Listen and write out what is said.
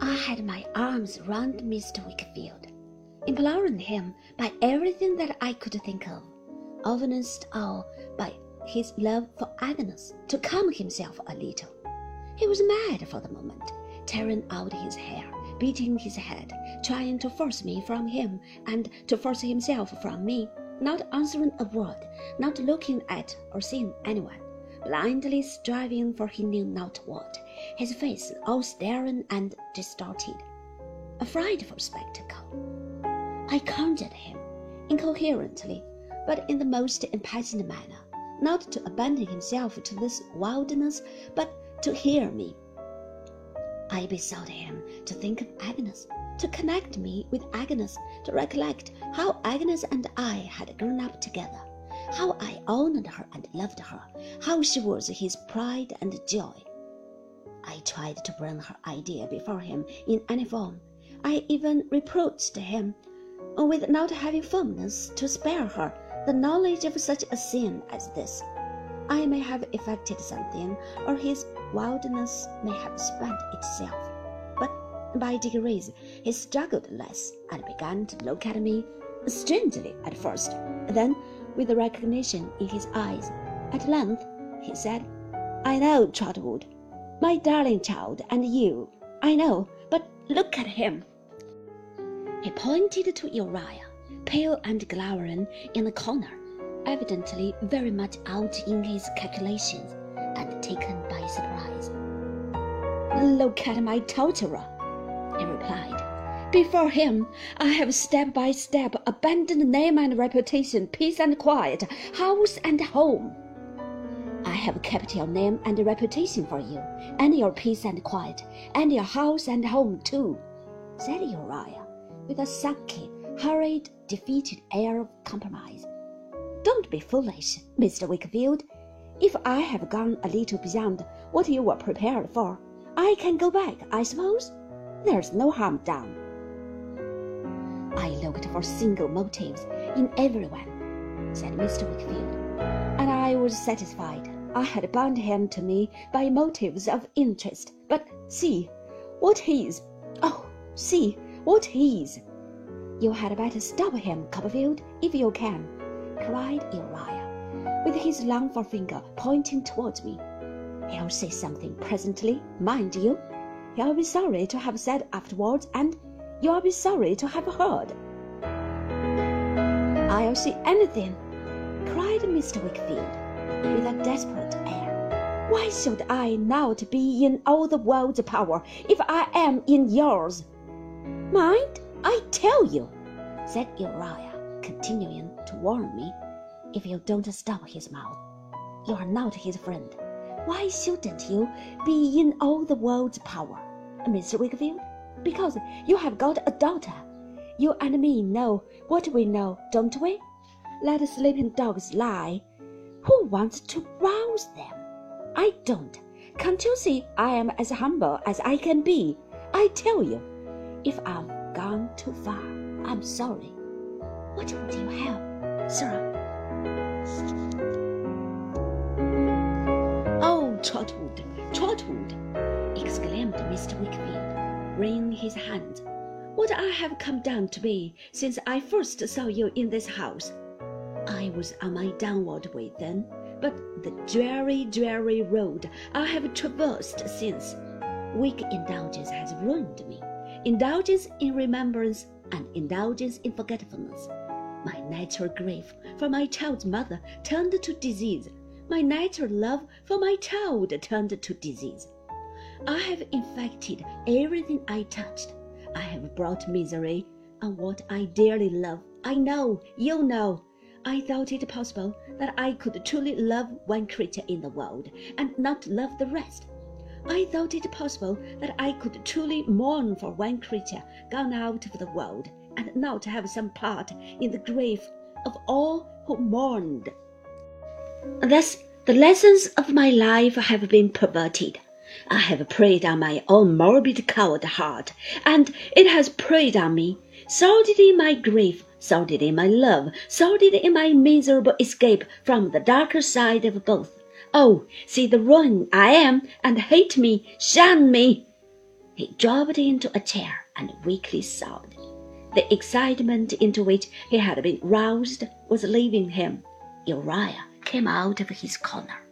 I had my arms round Mr. Wickfield, imploring him by everything that I could think of, oftenest all by his love for Agnes, to calm himself a little. He was mad for the moment, tearing out his hair, beating his head, trying to force me from him and to force himself from me, not answering a word, not looking at or seeing anyone, blindly striving for he knew not what, his face all staring and distorted. A frightful spectacle. I conjured him, incoherently, but in the most impassioned manner, not to abandon himself to this wildness, but to hear me. I besought him to think of Agnes, to connect me with Agnes, to recollect how Agnes and I had grown up together, how I honored her and loved her, how she was his pride and joy. I tried to bring her idea before him in any form. I even reproached him with not having firmness to spare her the knowledge of such a sin as this. I may have effected something, or his wildness may have spent itself. But by degrees he struggled less and began to look at me strangely at first, then with recognition in his eyes. At length he said, I know, Trotwood, my darling child, and you. I know, but look at him. He pointed to Uriah, pale and glowering in the corner, evidently very much out in his calculations and taken by surprise. Look at my torturer, he replied. Before him, I have step by step abandoned name and reputation, peace and quiet, house and home. I have kept your name and reputation for you, and your peace and quiet, and your house and home too, said Uriah, with a sulky, hurried, defeated air of compromise. Don't be foolish, Mr. Wickfield. If I have gone a little beyond what you were prepared for, I can go back, I suppose. There's no harm done. I looked for single motives in everyone, said Mr. Wickfield, and I was satisfied. I had bound him to me by motives of interest. But see what he is. Oh, see what he is. You had better stop him, Copperfield, if you can, cried Uriah, with his long forefinger pointing towards me. He'll say something presently, mind you. He'll be sorry to have said afterwards, and you'll be sorry to have heard. I'll see anything, cried Mr. Wickfield, with a desperate air. Why should I not be in all the world's power if I am in yours? Mind, I tell you, said Uriah, continuing to warn me, if you don't stop his mouth, you are not his friend. Why shouldn't you be in all the world's power, Mr. Wickfield? Because you have got a daughter. You and me know what we know, don't we? Let sleeping dogs lie. Who wants to rouse them? I don't. Can't you see I am as humble as I can be? I tell you, if I've gone too far, I'm sorry. What would you have, sir? Oh, Trotwood, Trotwood! exclaimed Mr. Wickfield, wringing his hand. What I have come down to be since I first saw you in this house. I was on my downward way then, but the dreary, dreary road I have traversed since. Weak indulgence has ruined me. Indulgence in remembrance and indulgence in forgetfulness. My natural grief for my child's mother turned to disease. My natural love for my child turned to disease. I have infected everything I touched. I have brought misery on what I dearly love. I know, you know. I thought it possible that I could truly love one creature in the world and not love the rest. I thought it possible that I could truly mourn for one creature gone out of the world and not have some part in the grief of all who mourned. Thus, the lessons of my life have been perverted. I have preyed on my own morbid, coward heart, and it has preyed on me, sordid in my grief, sordid in my love, sordid in my miserable escape from the darker side of both. Oh, see the ruin I am, and hate me, shun me! He dropped into a chair and weakly sobbed. The excitement into which he had been roused was leaving him. Uriah came out of his corner.